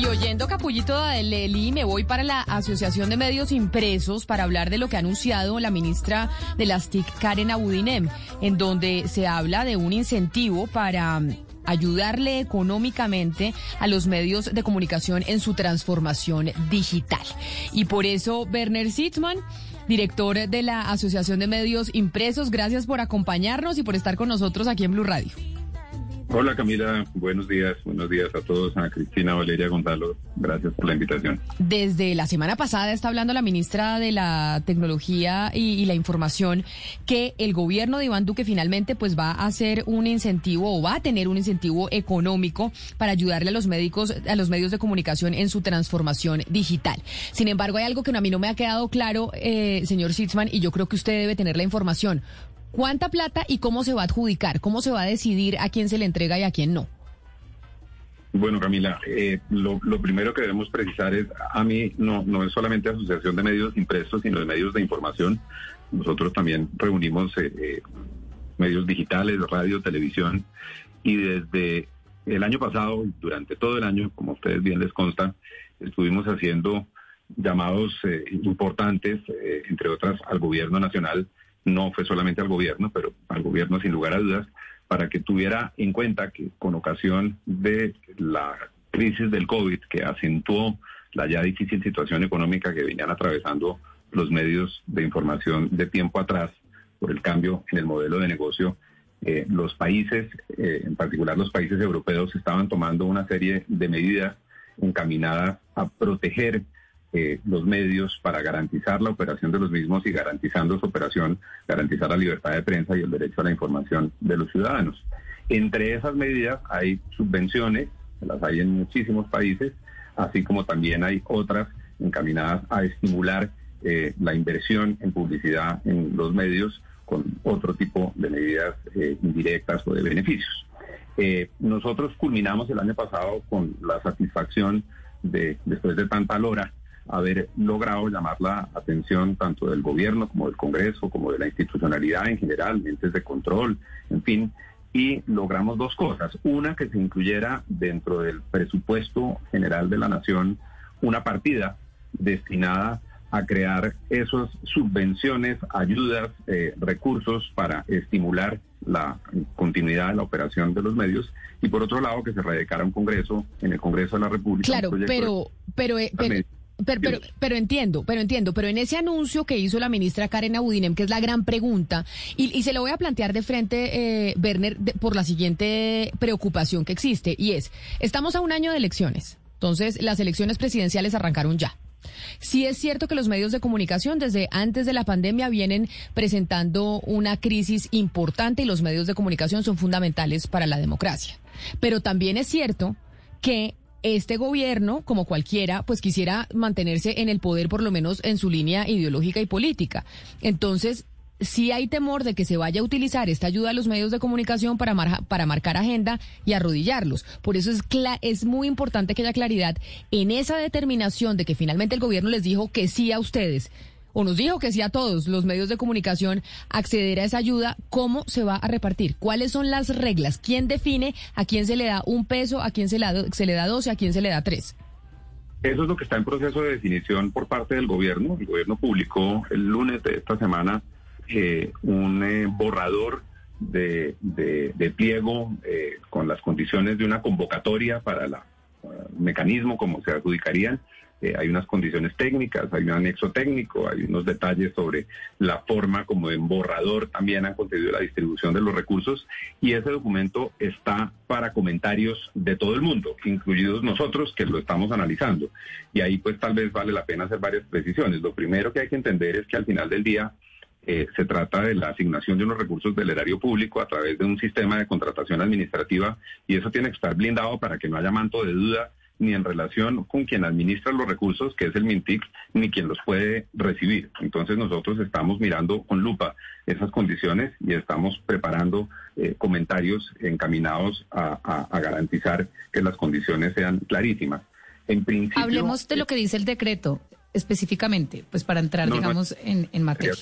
Y oyendo Capullito de Leli, me voy para la Asociación de Medios Impresos para hablar de lo que ha anunciado la ministra de las TIC, Karen Abudinem, en donde se habla de un incentivo para mm, ayudarle económicamente a los medios de comunicación en su transformación digital. Y por eso, Werner Sitzman, director de la Asociación de Medios Impresos, gracias por acompañarnos y por estar con nosotros aquí en Blue Radio. Hola Camila, buenos días, buenos días a todos, a Cristina Valeria Gonzalo, gracias por la invitación. Desde la semana pasada está hablando la ministra de la Tecnología y, la Información que el gobierno de Iván Duque finalmente pues va a hacer un incentivo o va a tener un incentivo económico para ayudarle a los médicos, a los medios de comunicación en su transformación digital. Sin embargo, hay algo que a mí no me ha quedado claro, eh, señor Sitzman, y yo creo que usted debe tener la información. ¿Cuánta plata y cómo se va a adjudicar? ¿Cómo se va a decidir a quién se le entrega y a quién no? Bueno, Camila, eh, lo, primero que debemos precisar es, a mí no, no es solamente Asociación de Medios Impresos, sino de medios de información. Nosotros también reunimos eh, eh, medios digitales, radio, televisión, y desde el año pasado, durante todo el año, como ustedes bien les consta, estuvimos haciendo llamados importantes, entre otras al gobierno nacional, no fue solamente al gobierno, pero al gobierno sin lugar a dudas, para que tuviera en cuenta que con ocasión de la crisis del COVID que acentuó la ya difícil situación económica que venían atravesando los medios de información de tiempo atrás por el cambio en el modelo de negocio, eh, los países, eh, en particular los países europeos, estaban tomando una serie de medidas encaminadas a proteger eh, los medios para garantizar la operación de los mismos y garantizando su operación, garantizar la libertad de prensa y el derecho a la información de los ciudadanos. Entre esas medidas hay subvenciones, las hay en muchísimos países, así como también hay otras encaminadas a estimular eh, la inversión en publicidad en los medios con otro tipo de medidas eh, indirectas o de beneficios. nosotros culminamos el año pasado con la satisfacción de, después de tanta lora, haber logrado llamar la atención tanto del gobierno como del Congreso, como de la institucionalidad en general, entes de control, en fin, y logramos dos cosas. Una, que se incluyera dentro del presupuesto general de la Nación una partida destinada a crear esas subvenciones, ayudas, eh, recursos para estimular la continuidad de la operación de los medios y por otro lado que se radicara un Congreso en el Congreso de la República. Claro, pero, pero, eh, pero, pero, pero, entiendo, pero entiendo, pero en ese anuncio que hizo la ministra Karen Abudinem, que es la gran pregunta, y, se lo voy a plantear de frente, eh, Werner, por la siguiente preocupación que existe, y es, estamos a un año de elecciones, entonces las elecciones presidenciales arrancaron ya. Sí es cierto que los medios de comunicación desde antes de la pandemia vienen presentando una crisis importante y los medios de comunicación son fundamentales para la democracia. Pero también es cierto que este gobierno, como cualquiera, pues quisiera mantenerse en el poder por lo menos en su línea ideológica y política. Entonces, sí hay temor de que se vaya a utilizar esta ayuda a los medios de comunicación para, para marcar agenda y arrodillarlos. Por eso es, es muy importante que haya claridad en esa determinación de que finalmente el gobierno les dijo que sí a ustedes o nos dijo que sí a todos los medios de comunicación acceder a esa ayuda, ¿cómo se va a repartir? ¿Cuáles son las reglas? ¿Quién define a quién se le da un peso, a quién se le da, se le da dos y a quién se le da tres? Eso es lo que está en proceso de definición por parte del gobierno. El gobierno publicó el lunes de esta semana eh, un eh, borrador de, pliego eh, con las condiciones de una convocatoria para el mecanismo como se adjudicarían eh, hay unas condiciones técnicas, hay un anexo técnico, hay unos detalles sobre la forma como en borrador también han contenido la distribución de los recursos y ese documento está para comentarios de todo el mundo, incluidos nosotros que lo estamos analizando. Y ahí pues tal vez vale la pena hacer varias precisiones. Lo primero que hay que entender es que al final del día eh, se trata de la asignación de unos recursos del erario público a través de un sistema de contratación administrativa y eso tiene que estar blindado para que no haya manto de duda ni en relación con quien administra los recursos, que es el MINTIC, ni quien los puede recibir. Entonces nosotros estamos mirando con lupa esas condiciones y estamos preparando eh, comentarios encaminados a, garantizar que las condiciones sean clarísimas. En principio, Hablemos de lo que dice el decreto. Específicamente, pues para entrar, digamos, en, en, materia.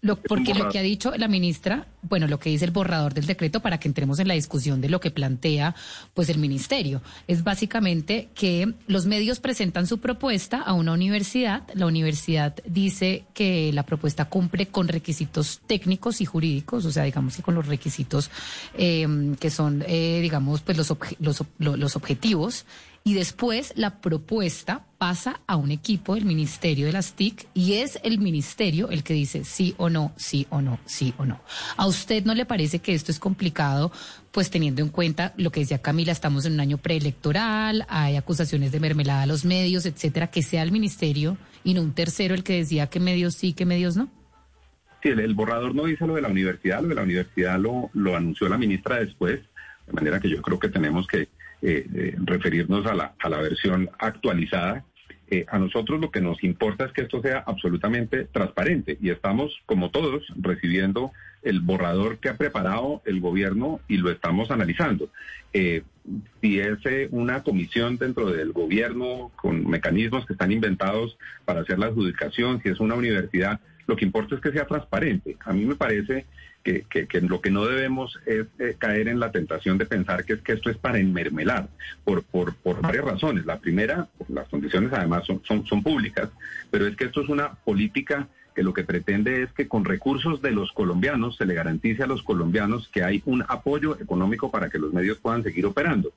lo, porque lo que ha dicho la ministra, bueno, lo que dice el borrador del decreto para que entremos en la discusión de lo que plantea pues el ministerio, es básicamente que los medios presentan su propuesta a una universidad, la universidad dice que la propuesta cumple con requisitos técnicos y jurídicos, o sea, digamos que con los requisitos eh, que son, eh, digamos, pues los, los, los objetivos y después la propuesta pasa a un equipo del Ministerio de las TIC y es el ministerio el que dice sí o no, sí o no, sí o no. ¿A usted no le parece que esto es complicado, pues teniendo en cuenta lo que decía Camila, estamos en un año preelectoral, hay acusaciones de mermelada a los medios, etcétera, que sea el ministerio y no un tercero el que decía que medios sí, que medios no? Sí, el, borrador no dice lo de la universidad, lo de la universidad lo, lo anunció la ministra después, de manera que yo creo que tenemos que referirnos a la, a la versión actualizada. Eh, a nosotros lo que nos importa es que esto sea absolutamente transparente y estamos, como todos, recibiendo el borrador que ha preparado el gobierno y lo estamos analizando. si es una comisión dentro del gobierno con mecanismos que están inventados para hacer la adjudicación, si es una universidad, lo que importa es que sea transparente. A mí me parece que, lo que no debemos es eh, caer en la tentación de pensar que es que esto es para enmermelar, por, por, varias razones. La primera, las condiciones además son, son públicas, pero es que esto es una política que lo que pretende es que con recursos de los colombianos se le garantice a los colombianos que hay un apoyo económico para que los medios puedan seguir operando.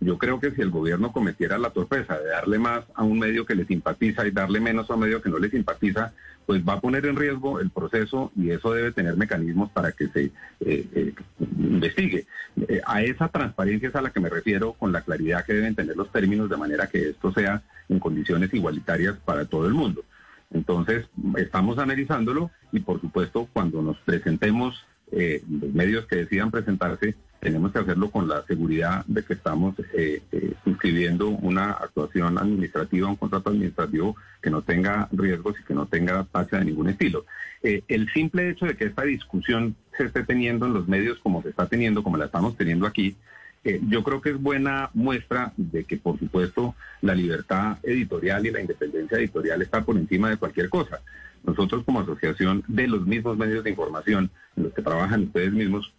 Yo creo que si el gobierno cometiera la torpeza de darle más a un medio que le simpatiza y darle menos a un medio que no le simpatiza, pues va a poner en riesgo el proceso y eso debe tener mecanismos para que se eh, eh, investigue. Eh, a esa transparencia es a la que me refiero con la claridad que deben tener los términos de manera que esto sea en condiciones igualitarias para todo el mundo. Entonces, estamos analizándolo y por supuesto cuando nos presentemos los medios que decidan presentarse, tenemos que hacerlo con la seguridad de que estamos eh, eh, suscribiendo una actuación administrativa, un contrato administrativo que no tenga riesgos y que no tenga tacha de ningún estilo. Eh, el simple hecho de que esta discusión se esté teniendo en los medios como se está teniendo, como la estamos teniendo aquí, yo creo que es buena muestra de que, por supuesto, la libertad editorial y la independencia editorial está por encima de cualquier cosa. Nosotros como asociación de los mismos medios de información en los que trabajan ustedes mismos,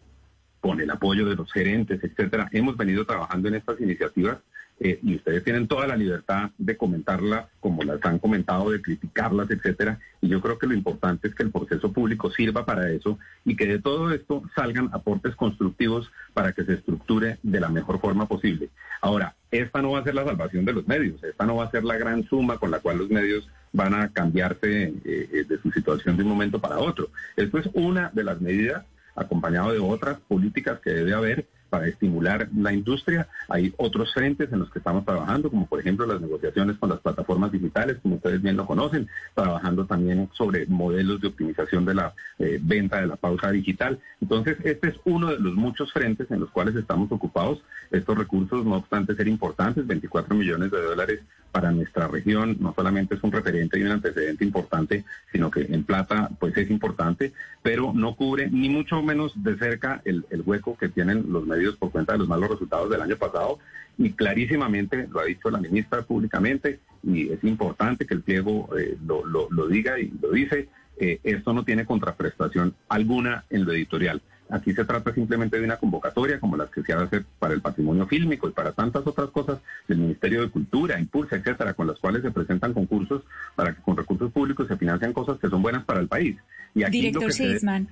con el apoyo de los gerentes, etcétera. Hemos venido trabajando en estas iniciativas eh, y ustedes tienen toda la libertad de comentarlas como las han comentado, de criticarlas, etcétera. Y yo creo que lo importante es que el proceso público sirva para eso y que de todo esto salgan aportes constructivos para que se estructure de la mejor forma posible. Ahora, esta no va a ser la salvación de los medios, esta no va a ser la gran suma con la cual los medios van a cambiarse eh, eh, de su situación de un momento para otro. Esto es una de las medidas acompañado de otras políticas que debe haber para estimular la industria. Hay otros frentes en los que estamos trabajando, como por ejemplo las negociaciones con las plataformas digitales, como ustedes bien lo conocen, trabajando también sobre modelos de optimización de la eh, venta de la pauta digital. Entonces, este es uno de los muchos frentes en los cuales estamos ocupados. Estos recursos, no obstante ser importantes, 24 millones de dólares para nuestra región no solamente es un referente y un antecedente importante, sino que en plata pues es importante, pero no cubre ni mucho menos de cerca el, hueco que tienen los medios por cuenta de los malos resultados del año pasado y clarísimamente lo ha dicho la ministra públicamente y es importante que el pliego eh, lo, lo, diga y lo dice, eh, esto no tiene contraprestación alguna en lo editorial. Aquí se trata simplemente de una convocatoria como las que se hace para el patrimonio fílmico y para tantas otras cosas del Ministerio de Cultura, Impulsa, etcétera, con las cuales se presentan concursos para que con recursos públicos se financien cosas que son buenas para el país. Y aquí Director Seisman.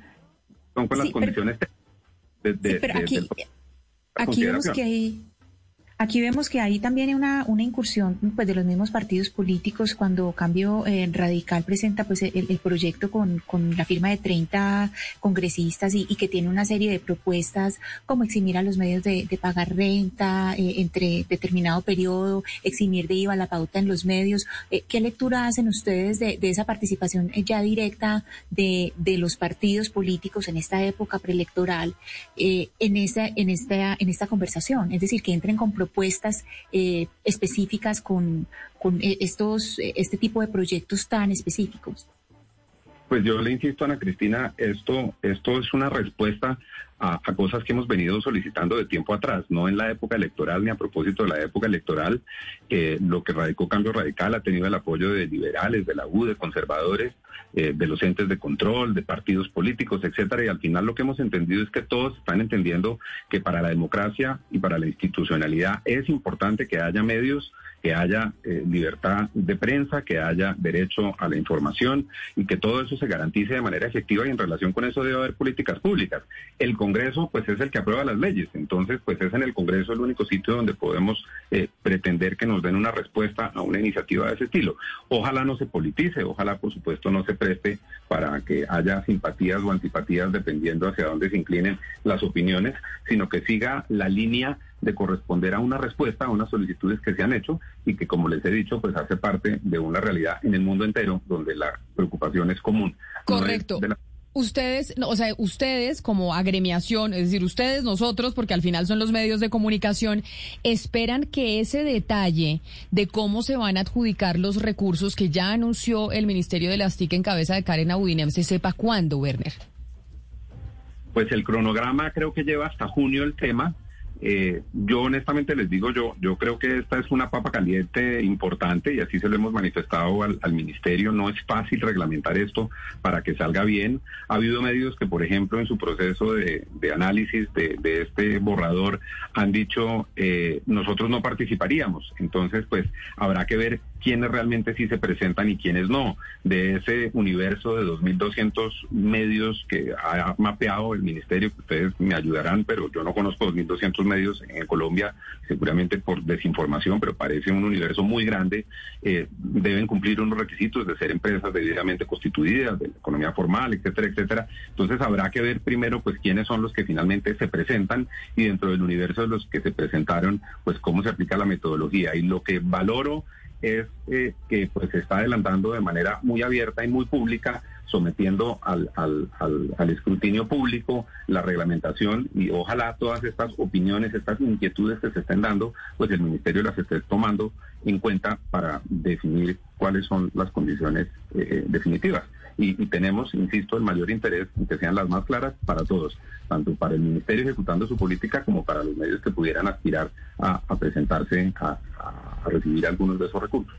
Son con las condiciones de, de, pero aquí, aquí vemos que hay Aquí vemos que hay también una, una incursión pues, de los mismos partidos políticos cuando Cambio eh, Radical presenta pues, el, proyecto con, la firma de 30 congresistas y, que tiene una serie de propuestas como eximir a los medios de, pagar renta eh, entre determinado periodo, eximir de IVA la pauta en los medios. Eh, ¿Qué lectura hacen ustedes de, esa participación ya directa de, de, los partidos políticos en esta época preelectoral en, esta, en, esta, en esta conversación? Es decir, que entren con propuestas propuestas eh, específicas con, con eh, estos, eh, este tipo de proyectos tan específicos? Pues yo le insisto, Ana Cristina, esto, esto es una respuesta a, cosas que hemos venido solicitando de tiempo atrás, no en la época electoral ni a propósito de la época electoral. lo que radicó Cambio Radical ha tenido el apoyo de liberales, de la U, de conservadores, eh, de los entes de control, de partidos políticos, etcétera. Y al final lo que hemos entendido es que todos están entendiendo que para la democracia y para la institucionalidad es importante que haya medios que haya eh, libertad de prensa, que haya derecho a la información y que todo eso se garantice de manera efectiva y en relación con eso debe haber políticas públicas. El Congreso pues es el que aprueba las leyes, entonces pues es en el Congreso el único sitio donde podemos eh, pretender que nos den una respuesta a una iniciativa de ese estilo. Ojalá no se politice, ojalá por supuesto no se preste para que haya simpatías o antipatías dependiendo hacia dónde se inclinen las opiniones, sino que siga la línea de corresponder a una respuesta a unas solicitudes que se han hecho y que, como les he dicho, pues hace parte de una realidad en el mundo entero donde la preocupación es común. Correcto. Ustedes, o sea, ustedes como agremiación, es decir, ustedes, nosotros, porque al final son los medios de comunicación, esperan que ese detalle de cómo se van a adjudicar los recursos que ya anunció el Ministerio de las TIC en cabeza de Karen Abudinem se sepa cuándo, Werner. Pues el cronograma creo que lleva hasta junio el tema. Eh, yo honestamente les digo, yo, yo creo que esta es una papa caliente importante y así se lo hemos manifestado al, ministerio. No es fácil reglamentar esto para que salga bien. Ha habido medios que, por ejemplo, en su proceso de, análisis de, este borrador han dicho eh, nosotros no participaríamos. Entonces, pues habrá que ver quiénes realmente sí se presentan y quiénes no. De ese universo de 2.200 medios que ha mapeado el ministerio, ustedes me ayudarán, pero yo no conozco 2.200 medios en Colombia, seguramente por desinformación, pero parece un universo muy grande, eh, deben cumplir unos requisitos de ser empresas debidamente constituidas, de la economía formal, etcétera, etcétera. Entonces habrá que ver primero pues quiénes son los que finalmente se presentan y dentro del universo de los que se presentaron, pues cómo se aplica la metodología. Y lo que valoro es eh, que pues se está adelantando de manera muy abierta y muy pública, sometiendo al, al, al, escrutinio público la reglamentación y ojalá todas estas opiniones, estas inquietudes que se estén dando, pues el Ministerio las esté tomando en cuenta para definir cuáles son las condiciones eh, eh, definitivas. Y, tenemos, insisto, el mayor interés en que sean las más claras para todos, tanto para el Ministerio ejecutando su política como para los medios que pudieran aspirar a, presentarse a, recibir algunos de esos recursos.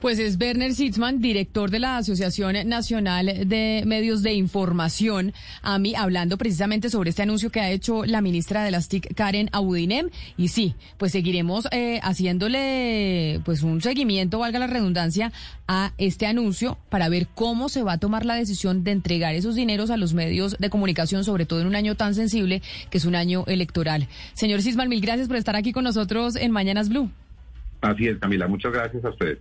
Pues es Werner Sitzman, director de la Asociación Nacional de Medios de Información, a mí hablando precisamente sobre este anuncio que ha hecho la ministra de las TIC, Karen Abudinem. Y sí, pues seguiremos eh, haciéndole pues un seguimiento, valga la redundancia, a este anuncio para ver cómo se va a tomar la decisión de entregar esos dineros a los medios de comunicación, sobre todo en un año tan sensible que es un año electoral. Señor Sitzman, mil gracias por estar aquí con nosotros en Mañanas Blue. Así es, Camila. Muchas gracias a ustedes.